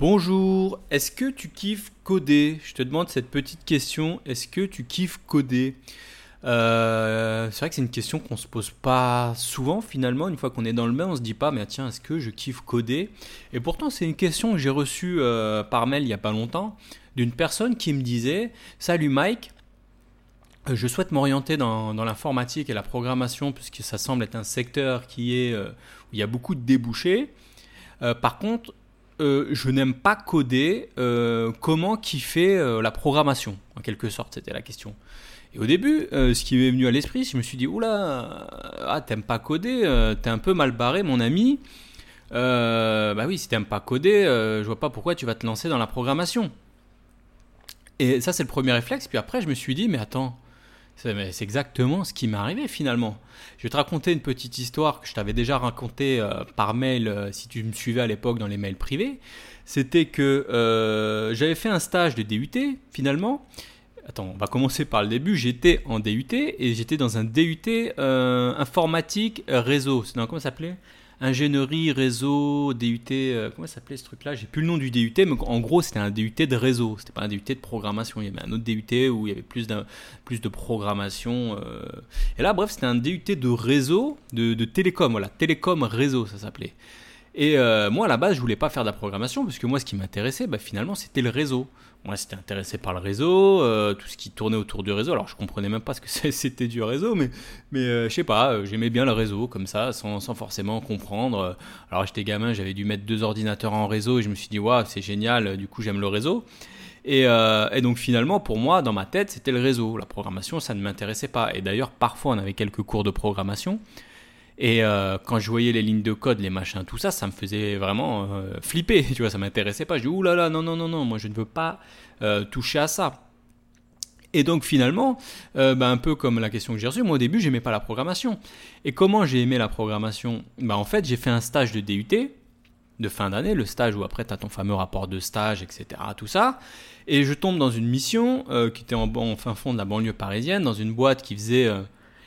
Bonjour, est-ce que tu kiffes coder? Je te demande cette petite question, est-ce que tu kiffes coder? Euh, c'est vrai que c'est une question qu'on se pose pas souvent finalement. Une fois qu'on est dans le bain, on se dit pas, mais tiens, est-ce que je kiffe coder? Et pourtant, c'est une question que j'ai reçue euh, par mail il y a pas longtemps d'une personne qui me disait Salut Mike, euh, je souhaite m'orienter dans, l'informatique et la programmation puisque ça semble être un secteur qui est où il y a beaucoup de débouchés. par contre, euh, je n'aime pas coder, euh, comment kiffer euh, la programmation, en quelque sorte, c'était la question. Et au début, ce qui m'est venu à l'esprit, je me suis dit, oula, ah, t'aimes pas coder, t'es un peu mal barré, mon ami. bah oui, si t'aimes pas coder, je vois pas pourquoi tu vas te lancer dans la programmation. Et ça, c'est le premier réflexe. Puis après, je me suis dit, mais attends, c'est exactement ce qui m'est arrivé finalement. Je vais te raconter une petite histoire que je t'avais déjà racontée euh, par mail euh, si tu me suivais à l'époque dans les mails privés. C'était que euh, j'avais fait un stage de DUT finalement. Attends, on va commencer par le début. J'étais en DUT et j'étais dans un DUT informatique réseau. C'est comment ça s'appelait? Ingénierie, réseau, DUT, euh, comment ça s'appelait ce truc-là? J'ai plus le nom du DUT, mais en gros c'était un DUT de réseau, c'était pas un DUT de programmation. Il y avait un autre DUT où il y avait plus, de programmation. Euh. Et là, bref, c'était un DUT de réseau, de, de télécom, voilà, télécom réseau ça s'appelait. Et euh, moi, à la base, je voulais pas faire de la programmation, parce que moi, ce qui m'intéressait, bah, finalement, c'était le réseau. Moi, j'étais intéressé par le réseau, euh, tout ce qui tournait autour du réseau. Alors, je comprenais même pas ce que c'était du réseau, mais, mais euh, je sais pas, j'aimais bien le réseau, comme ça, sans, sans forcément comprendre. Alors, j'étais gamin, j'avais dû mettre deux ordinateurs en réseau, et je me suis dit, waouh, c'est génial, du coup, j'aime le réseau. Et, donc finalement, pour moi, dans ma tête, c'était le réseau. La programmation, ça ne m'intéressait pas. Et d'ailleurs, parfois, on avait quelques cours de programmation. Et euh, quand je voyais les lignes de code, les machins, tout ça, ça me faisait vraiment euh, flipper. Tu vois, ça m'intéressait pas. Je dis, oulala, là là, non, non, non, non, moi je ne veux pas euh, toucher à ça. Et donc finalement, bah, un peu comme la question que j'ai reçue, moi au début, j'aimais pas la programmation. Et comment j'ai aimé la programmation? Bah, En fait, j'ai fait un stage de DUT de fin d'année, le stage où après tu as ton fameux rapport de stage, etc. Tout ça. Et je tombe dans une mission qui était en, en, fin fond de la banlieue parisienne, dans une boîte qui faisait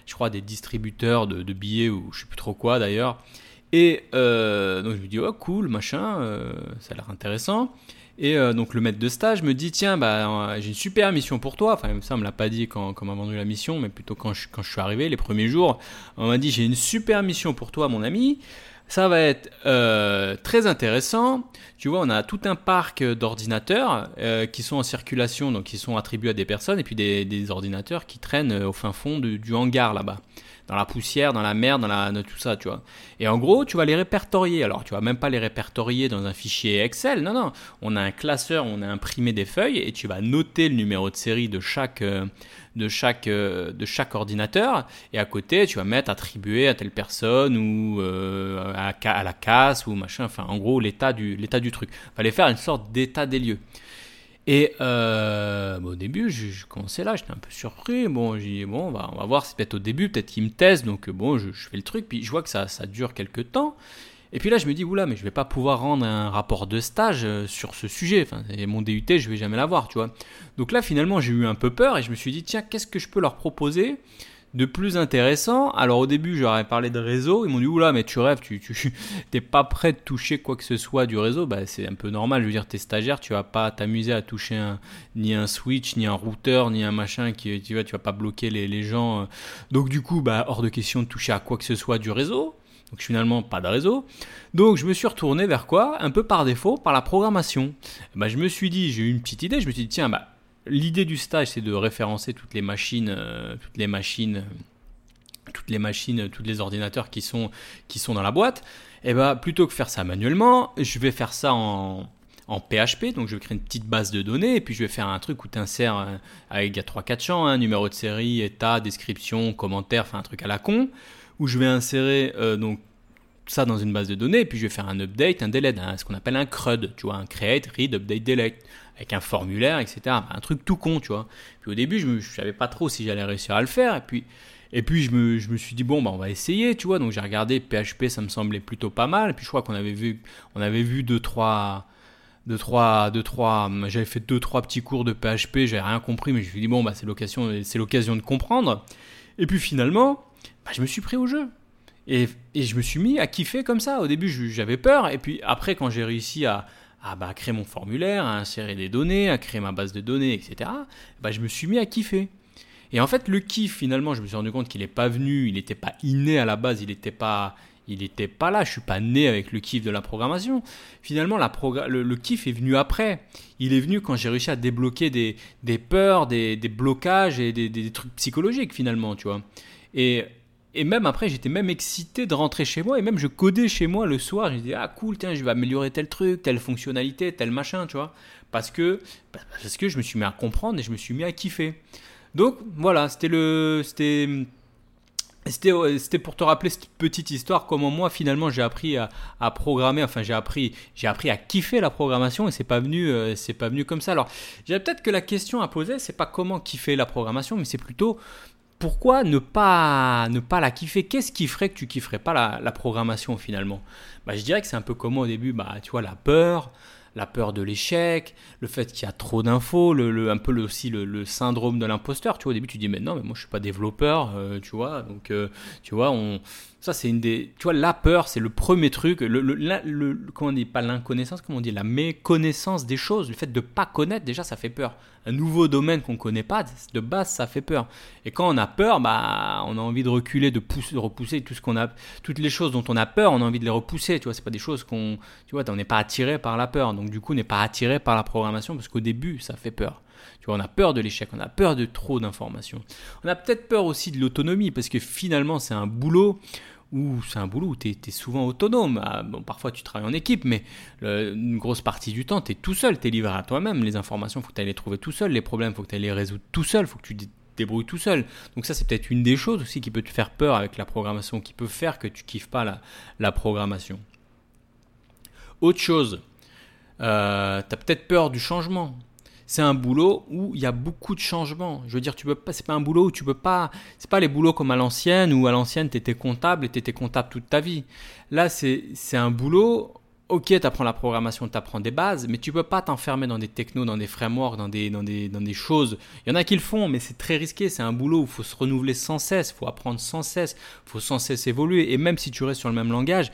je crois, des distributeurs de, billets ou je sais plus trop quoi d'ailleurs. Et euh, donc je me dis, oh cool, machin, euh, ça a l'air intéressant. Et euh, donc le maître de stage me dit, tiens, bah, j'ai une super mission pour toi. Enfin, ça, on me l'a pas dit quand, quand on m'a vendu la mission, mais plutôt quand je, quand je suis arrivé, les premiers jours. On m'a dit, j'ai une super mission pour toi, mon ami. Ça va être euh, très intéressant. Tu vois, on a tout un parc d'ordinateurs euh, qui sont en circulation, donc qui sont attribués à des personnes, et puis des, ordinateurs qui traînent euh, au fin fond du hangar là-bas dans la poussière, dans la mer, dans, la, tout ça, tu vois. Et en gros, tu vas les répertorier. Alors, tu vas même pas les répertorier dans un fichier Excel. Non, non. On a un classeur, on a imprimé des feuilles et tu vas noter le numéro de série de chaque, euh, de chaque, euh, de chaque ordinateur. Et à côté, tu vas mettre attribué à telle personne ou euh, à, à, la casse ou machin. Enfin, en gros, l'état du, l'état du truc. Fallait faire une sorte d'état des lieux. Et euh, au début, je, commençais là, j'étais un peu surpris. Bon, j'ai dit, bon, on va, voir, c'est peut-être au début, peut-être qu'il me teste. Donc, bon, je, fais le truc, puis je vois que ça, ça dure quelques temps. Et puis là, je me dis, oula, mais je vais pas pouvoir rendre un rapport de stage euh, sur ce sujet. Enfin, mon DUT, je vais jamais l'avoir, tu vois. Donc là, finalement, j'ai eu un peu peur et je me suis dit, tiens, qu'est-ce que je peux leur proposer de plus intéressant. Alors au début, j'aurais parlé de réseau. Ils m'ont dit oula, mais tu rêves, tu n'es pas prêt de toucher quoi que ce soit du réseau. Bah, c'est un peu normal. Je veux dire, es stagiaire, tu vas pas t'amuser à toucher ni un switch, ni un routeur, ni un machin qui, tu vois, tu vas pas bloquer les, gens. Donc du coup, bah, hors de question de toucher à quoi que ce soit du réseau. Donc finalement, pas de réseau. Donc je me suis retourné vers quoi? Un peu par défaut, par la programmation. Bah, je me suis dit, j'ai eu une petite idée. Je me suis dit tiens, bah L'idée du stage, c'est de référencer toutes les machines, euh, toutes les machines, toutes les machines, tous les ordinateurs qui sont, qui sont dans la boîte. Et eh bah, ben, plutôt que faire ça manuellement, je vais faire ça en, PHP. Donc, je vais créer une petite base de données et puis je vais faire un truc où tu insères euh, avec 3-4 champs, hein, numéro de série, état, description, commentaire, enfin un truc à la con, où je vais insérer euh, donc ça dans une base de données et puis je vais faire un update, un delete, ce qu'on appelle un CRUD, tu vois, un create, read, update, delete avec un formulaire, etc. Un truc tout con, tu vois. Puis au début, je ne savais pas trop si j'allais réussir à le faire. Et puis, et puis je, me, je me suis dit, bon, bah, on va essayer, tu vois. Donc j'ai regardé PHP, ça me semblait plutôt pas mal. Et puis je crois qu'on avait vu, on avait vu deux, trois. Deux, trois, deux, trois, j'avais fait deux, trois petits cours de PHP, j'avais rien compris, mais je me suis dit, bon, bah, c'est l'occasion, c'est l'occasion de comprendre. Et puis finalement, bah, je me suis pris au jeu. Et, je me suis mis à kiffer comme ça. Au début, j'avais peur. Et puis après, quand j'ai réussi à, à bah, créer mon formulaire, à insérer des données, à créer ma base de données, etc., bah, je me suis mis à kiffer. Et en fait, le kiff, finalement, je me suis rendu compte qu'il n'est pas venu, il n'était pas inné à la base, il n'était pas, il pas là. Je suis pas né avec le kiff de la programmation. Finalement, le, kiff est venu après. Il est venu quand j'ai réussi à débloquer des, peurs, des, des, blocages et des, des, trucs psychologiques finalement, tu vois. Et, et même après, j'étais même excité de rentrer chez moi et même je codais chez moi le soir. Je disais ah cool, tiens, je vais améliorer tel truc, telle fonctionnalité, tel machin, tu vois. Parce que parce que je me suis mis à comprendre et je me suis mis à kiffer. Donc voilà, c'était le c'était c'était pour te rappeler cette petite histoire, comment moi finalement j'ai appris à, programmer, enfin j'ai appris, j'ai appris à kiffer la programmation et c'est pas venu, euh, c'est pas venu comme ça. Alors, j'ai peut-être que la question à poser, c'est pas comment kiffer la programmation, mais c'est plutôt pourquoi ne pas, ne pas la kiffer? Qu'est-ce qui ferait que tu kifferais pas la, programmation finalement? Bah, Je dirais que c'est un peu comme au début, bah, tu vois, la peur, la peur de l'échec, le fait qu'il y a trop d'infos, le, un peu aussi le, syndrome de l'imposteur. Tu vois, au début, tu dis, mais non, mais moi, je suis pas développeur, euh, tu vois. Donc, euh, tu vois, on, ça, c'est une des. Tu vois, la peur, c'est le premier truc. Le, le, comment on dit Pas l'inconnaissance, comment on dit La méconnaissance des choses. Le fait de pas connaître, déjà, ça fait peur. Un nouveau domaine qu'on ne connaît pas, de base, ça fait peur. Et quand on a peur, bah, on a envie de reculer, de, pousser, de repousser tout ce qu'on a. Toutes les choses dont on a peur, on a envie de les repousser. Tu vois, c'est pas des choses qu'on. Tu vois, on n'est pas attiré par la peur. Donc, du coup, n'est pas attiré par la programmation parce qu'au début, ça fait peur. Tu vois, on a peur de l'échec, on a peur de trop d'informations. On a peut-être peur aussi de l'autonomie parce que finalement, c'est un boulot où c'est un boulot où tu es, souvent autonome. Ah, bon, parfois tu travailles en équipe, mais une grosse partie du temps, tu es tout seul, tu es livré à toi-même. Les informations, faut que tu les trouver tout seul. Les problèmes, faut que tu les résoudre tout seul. Faut que tu te débrouilles tout seul. Donc ça, c'est peut-être une des choses aussi qui peut te faire peur avec la programmation, qui peut faire que tu kiffes pas la programmation. Autre chose, euh, tu as peut-être peur du changement c'est un boulot où il y a beaucoup de changements. Je veux dire, tu peux pas, c'est pas un boulot où tu peux pas, c'est pas les boulots comme à l'ancienne où à l'ancienne tu étais comptable et tu étais comptable toute ta vie. Là, c'est, c'est un boulot, ok, tu apprends la programmation, tu apprends des bases, mais tu peux pas t'enfermer dans des technos, dans des frameworks, dans des, dans des, dans des choses. Il y en a qui le font, mais c'est très risqué. C'est un boulot où il faut se renouveler sans cesse, il faut apprendre sans cesse, il faut sans cesse évoluer. Et même si tu restes sur le même langage,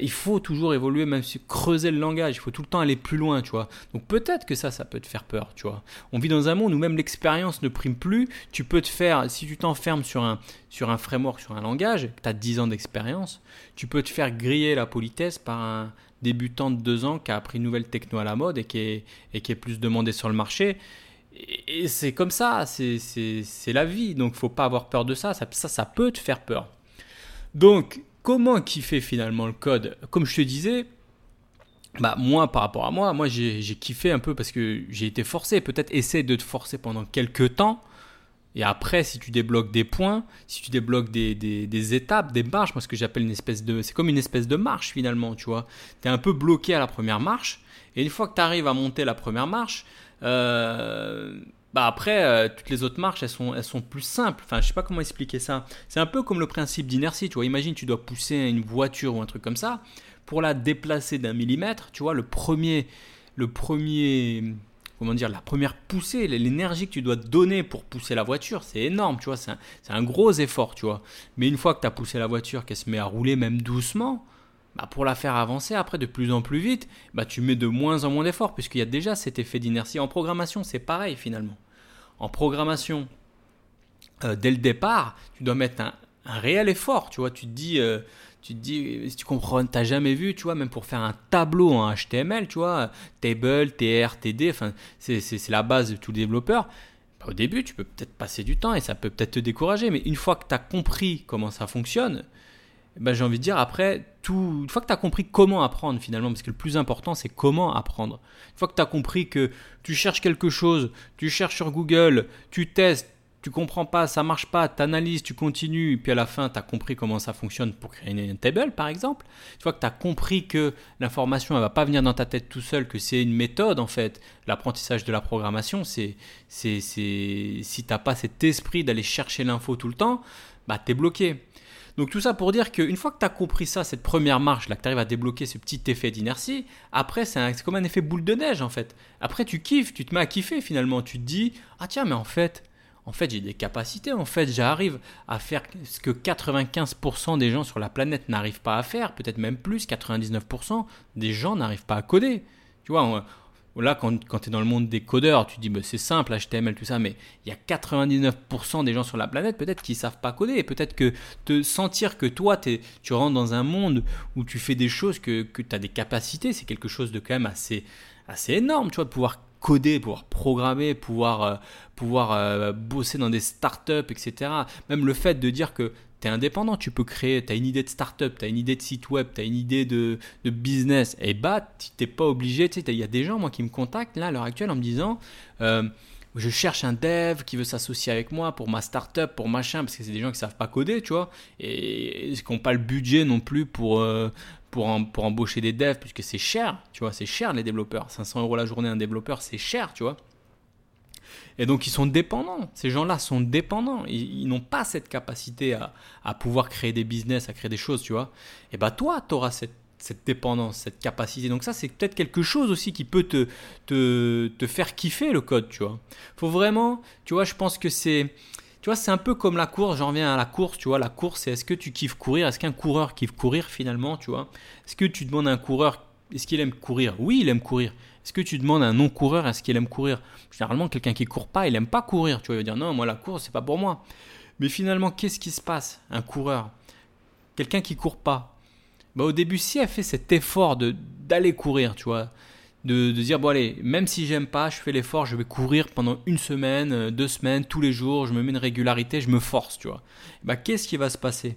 il faut toujours évoluer, même si creuser le langage, il faut tout le temps aller plus loin, tu vois. Donc peut-être que ça, ça peut te faire peur, tu vois. On vit dans un monde où même l'expérience ne prime plus. Tu peux te faire, si tu t'enfermes sur un, sur un framework, sur un langage, tu as 10 ans d'expérience, tu peux te faire griller la politesse par un débutant de 2 ans qui a appris une nouvelle techno à la mode et qui est, et qui est plus demandé sur le marché. Et, c'est comme ça, c'est la vie. Donc faut pas avoir peur de ça. Ça, ça, ça peut te faire peur. Donc, comment kiffer finalement le code Comme je te disais, bah moi par rapport à moi, moi j'ai kiffé un peu parce que j'ai été forcé. Peut-être essaie de te forcer pendant quelques temps. Et après, si tu débloques des points, si tu débloques des, des, étapes, des marches, moi ce que j'appelle une espèce de... C'est comme une espèce de marche finalement, tu vois. Tu es un peu bloqué à la première marche. Et une fois que tu arrives à monter la première marche, euh, bah après, euh, toutes les autres marches, elles sont, elles sont plus simples. Enfin, je sais pas comment expliquer ça. C'est un peu comme le principe d'inertie. Tu vois, imagine, tu dois pousser une voiture ou un truc comme ça. Pour la déplacer d'un millimètre, tu vois, le premier, le premier, comment dire, la première poussée, l'énergie que tu dois donner pour pousser la voiture, c'est énorme, tu vois. C'est un, un, gros effort, tu vois. Mais une fois que tu as poussé la voiture, qu'elle se met à rouler même doucement, bah, pour la faire avancer après de plus en plus vite, bah tu mets de moins en moins d'efforts puisqu'il y a déjà cet effet d'inertie. En programmation, c'est pareil finalement. En programmation, euh, dès le départ, tu dois mettre un, réel effort. Tu vois, tu te dis, euh, tu te dis, si tu comprends, t'as jamais vu, tu vois, même pour faire un tableau en HTML, tu vois, table, tr, td, enfin, c'est la base de tout développeur. Bah, au début, tu peux peut-être passer du temps et ça peut peut-être te décourager, mais une fois que tu as compris comment ça fonctionne, bah, j'ai envie de dire, après, tout, une fois que tu as compris comment apprendre finalement, parce que le plus important, c'est comment apprendre. Une fois que tu as compris que tu cherches quelque chose, tu cherches sur Google, tu testes, tu comprends pas, ça marche pas, tu analyses, tu continues, puis à la fin, tu as compris comment ça fonctionne pour créer une table, par exemple. Une fois que tu as compris que l'information, elle va pas venir dans ta tête tout seul, que c'est une méthode, en fait, l'apprentissage de la programmation, c'est, c'est, c'est, si t'as pas cet esprit d'aller chercher l'info tout le temps, bah, tu es bloqué. Donc tout ça pour dire qu'une fois que tu as compris ça, cette première marche, là, que tu arrives à débloquer ce petit effet d'inertie, après c'est comme un effet boule de neige en fait. Après tu kiffes, tu te mets à kiffer finalement, tu te dis, ah tiens mais en fait, en fait j'ai des capacités, en fait j'arrive à faire ce que 95% des gens sur la planète n'arrivent pas à faire, peut-être même plus, 99% des gens n'arrivent pas à coder. Tu vois, là, quand, quand tu es dans le monde des codeurs, tu dis, bah, c'est simple, HTML, tout ça, mais il y a 99% des gens sur la planète, peut-être, qui ne savent pas coder. Et peut-être que te sentir que toi, tu rentres dans un monde où tu fais des choses, que, tu as des capacités, c'est quelque chose de quand même assez, assez énorme, tu vois, de pouvoir coder, pouvoir programmer, pouvoir, euh, euh, bosser dans des startups, etc. Même le fait de dire que tu es indépendant, tu peux créer, tu as une idée de startup, tu as une idée de site web, tu as une idée de, de business, et bah, tu n'es pas obligé, tu sais, il y a des gens, moi, qui me contactent, là, à l'heure actuelle, en me disant, euh, je cherche un dev qui veut s'associer avec moi pour ma startup, pour machin, parce que c'est des gens qui savent pas coder, tu vois, et, qui n'ont pas le budget non plus pour, euh, pour, pour embaucher des devs, puisque c'est cher, tu vois, c'est cher les développeurs. 500 euros la journée un développeur, c'est cher, tu vois. Et donc ils sont dépendants. Ces gens-là sont dépendants. Ils, n'ont pas cette capacité à, à, pouvoir créer des business, à créer des choses, tu vois. Et bah toi, tu auras cette, cette, dépendance, cette capacité. Donc ça, c'est peut-être quelque chose aussi qui peut te, te, te, faire kiffer le code, tu vois. Faut vraiment, tu vois, je pense que c'est... Tu vois, c'est un peu comme la course, j'en reviens à la course, tu vois, la course, c'est est-ce que tu kiffes courir? Est-ce qu'un coureur kiffe courir finalement, tu vois? Est-ce que tu demandes à un coureur, est-ce qu'il aime courir? Oui, il aime courir. Est-ce que tu demandes à un non-coureur est-ce qu'il aime courir? Généralement, quelqu'un qui court pas, il aime pas courir. Tu vas dire non, moi la course, c'est pas pour moi. Mais finalement, qu'est-ce qui se passe Un coureur, quelqu'un qui court pas. Bah, au début, si elle fait cet effort de d'aller courir, tu vois, de, de, dire bon allez, même si j'aime pas, je fais l'effort, je vais courir pendant une semaine, euh, deux semaines, tous les jours, je me mets une régularité, je me force, tu vois. Bah qu'est-ce qui va se passer?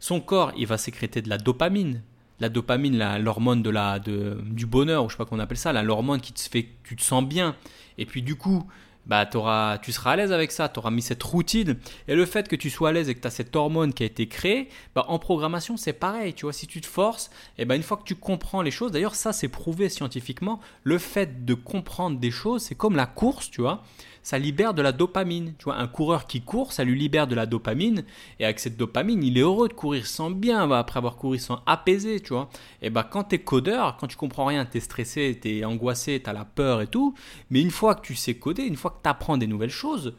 Son corps, il va sécréter de la dopamine la dopamine, l'hormone de la, du bonheur, ou je sais pas comment on appelle ça, l'hormone qui te fait tu te sens bien. Et puis du coup, bah, auras, tu seras à l'aise avec ça, tu auras mis cette routine. Et le fait que tu sois à l'aise et que tu as cette hormone qui a été créée, bah, en programmation, c'est pareil. Tu vois, si tu te forces, et bah, une fois que tu comprends les choses, d'ailleurs, ça c'est prouvé scientifiquement, le fait de comprendre des choses, c'est comme la course, tu vois ça libère de la dopamine. Tu vois, un coureur qui court, ça lui libère de la dopamine. Et avec cette dopamine, il est heureux de courir sans bien, après avoir couru sans apaisé, tu vois. Et bah, quand tu es codeur, quand tu comprends rien, tu es stressé, tu es angoissé, tu as la peur et tout. Mais une fois que tu sais coder, une fois que tu apprends des nouvelles choses,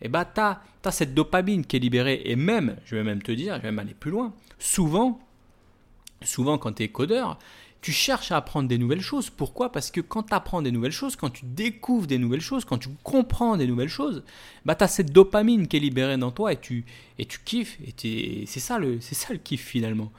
et bah, tu as, as cette dopamine qui est libérée. Et même, je vais même te dire, je vais même aller plus loin, souvent, souvent quand tu es codeur, tu cherches à apprendre des nouvelles choses. Pourquoi? Parce que quand tu apprends des nouvelles choses, quand tu découvres des nouvelles choses, quand tu comprends des nouvelles choses, bah, tu as cette dopamine qui est libérée dans toi et tu, et tu kiffes. Et c'est ça, le, ça le kiff finalement.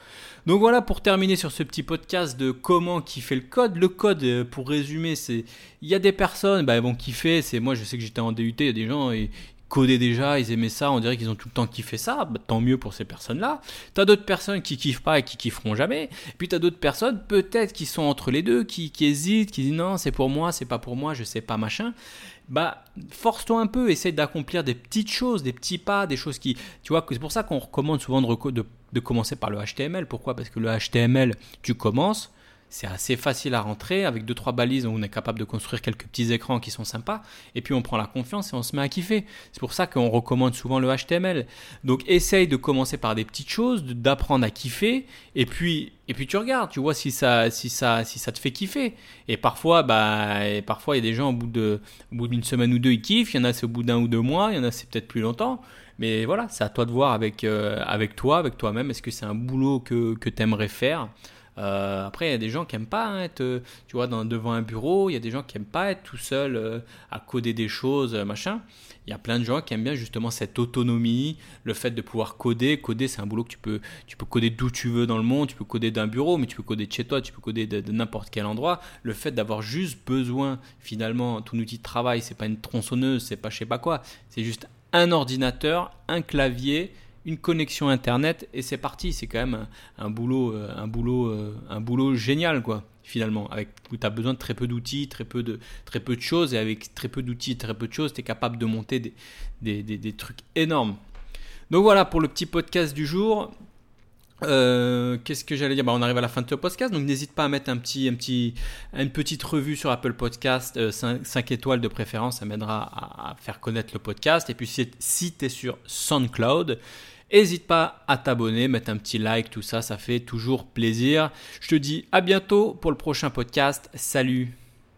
Donc voilà pour terminer sur ce petit podcast de comment kiffer le code. Le code, euh, pour résumer, c'est il y a des personnes, bah, elles vont kiffer. C'est moi, je sais que j'étais en DUT, il y a des gens, et, codaient déjà, ils aimaient ça, on dirait qu'ils ont tout le temps kiffé ça, bah, tant mieux pour ces personnes-là. T'as d'autres personnes qui kiffent pas et qui kifferont jamais. Puis t'as d'autres personnes, peut-être, qui sont entre les deux, qui, hésitent, qui disent non, c'est pour moi, c'est pas pour moi, je sais pas, machin. Bah, force-toi un peu, essaye d'accomplir des petites choses, des petits pas, des choses qui. Tu vois, c'est pour ça qu'on recommande souvent de, de, de commencer par le HTML. Pourquoi? Parce que le HTML, tu commences, c'est assez facile à rentrer. Avec deux trois balises, on est capable de construire quelques petits écrans qui sont sympas. Et puis on prend la confiance et on se met à kiffer. C'est pour ça qu'on recommande souvent le HTML. Donc essaye de commencer par des petites choses, d'apprendre à kiffer. Et puis, et puis tu regardes, tu vois si ça, si ça, si ça te fait kiffer. Et parfois, bah, parfois il y a des gens au bout d'une semaine ou deux ils kiffent. Il y en a au bout d'un ou deux mois. Il y en a c'est peut-être plus longtemps. Mais voilà, c'est à toi de voir avec, euh, avec toi, avec toi-même. Est-ce que c'est un boulot que, que tu aimerais faire? Euh, après, il y a des gens qui n'aiment pas être, euh, tu vois, dans, devant un bureau. Il y a des gens qui n'aiment pas être tout seul euh, à coder des choses, machin. Il y a plein de gens qui aiment bien justement cette autonomie, le fait de pouvoir coder. Coder, c'est un boulot que tu peux, tu peux coder d'où tu veux dans le monde. Tu peux coder d'un bureau, mais tu peux coder de chez toi, tu peux coder de, n'importe quel endroit. Le fait d'avoir juste besoin, finalement, ton outil de travail, c'est pas une tronçonneuse, c'est pas je sais pas quoi. C'est juste un ordinateur, un clavier une connexion internet et c'est parti. C'est quand même un, boulot, euh, un boulot, euh, un boulot génial quoi. Finalement, avec où tu as besoin de très peu d'outils, très peu de très peu de choses et avec très peu d'outils, très peu de choses, tu es capable de monter des, des, des, trucs énormes. Donc voilà pour le petit podcast du jour. Euh, qu'est-ce que j'allais dire? Bah, On arrive à la fin de ce podcast, donc n'hésite pas à mettre un petit, un petit, une petite revue sur Apple Podcast, 5, étoiles de préférence, ça m'aidera à, faire connaître le podcast. Et puis si, si tu es sur SoundCloud, N'hésite pas à t'abonner, mettre un petit like, tout ça, ça fait toujours plaisir. Je te dis à bientôt pour le prochain podcast. Salut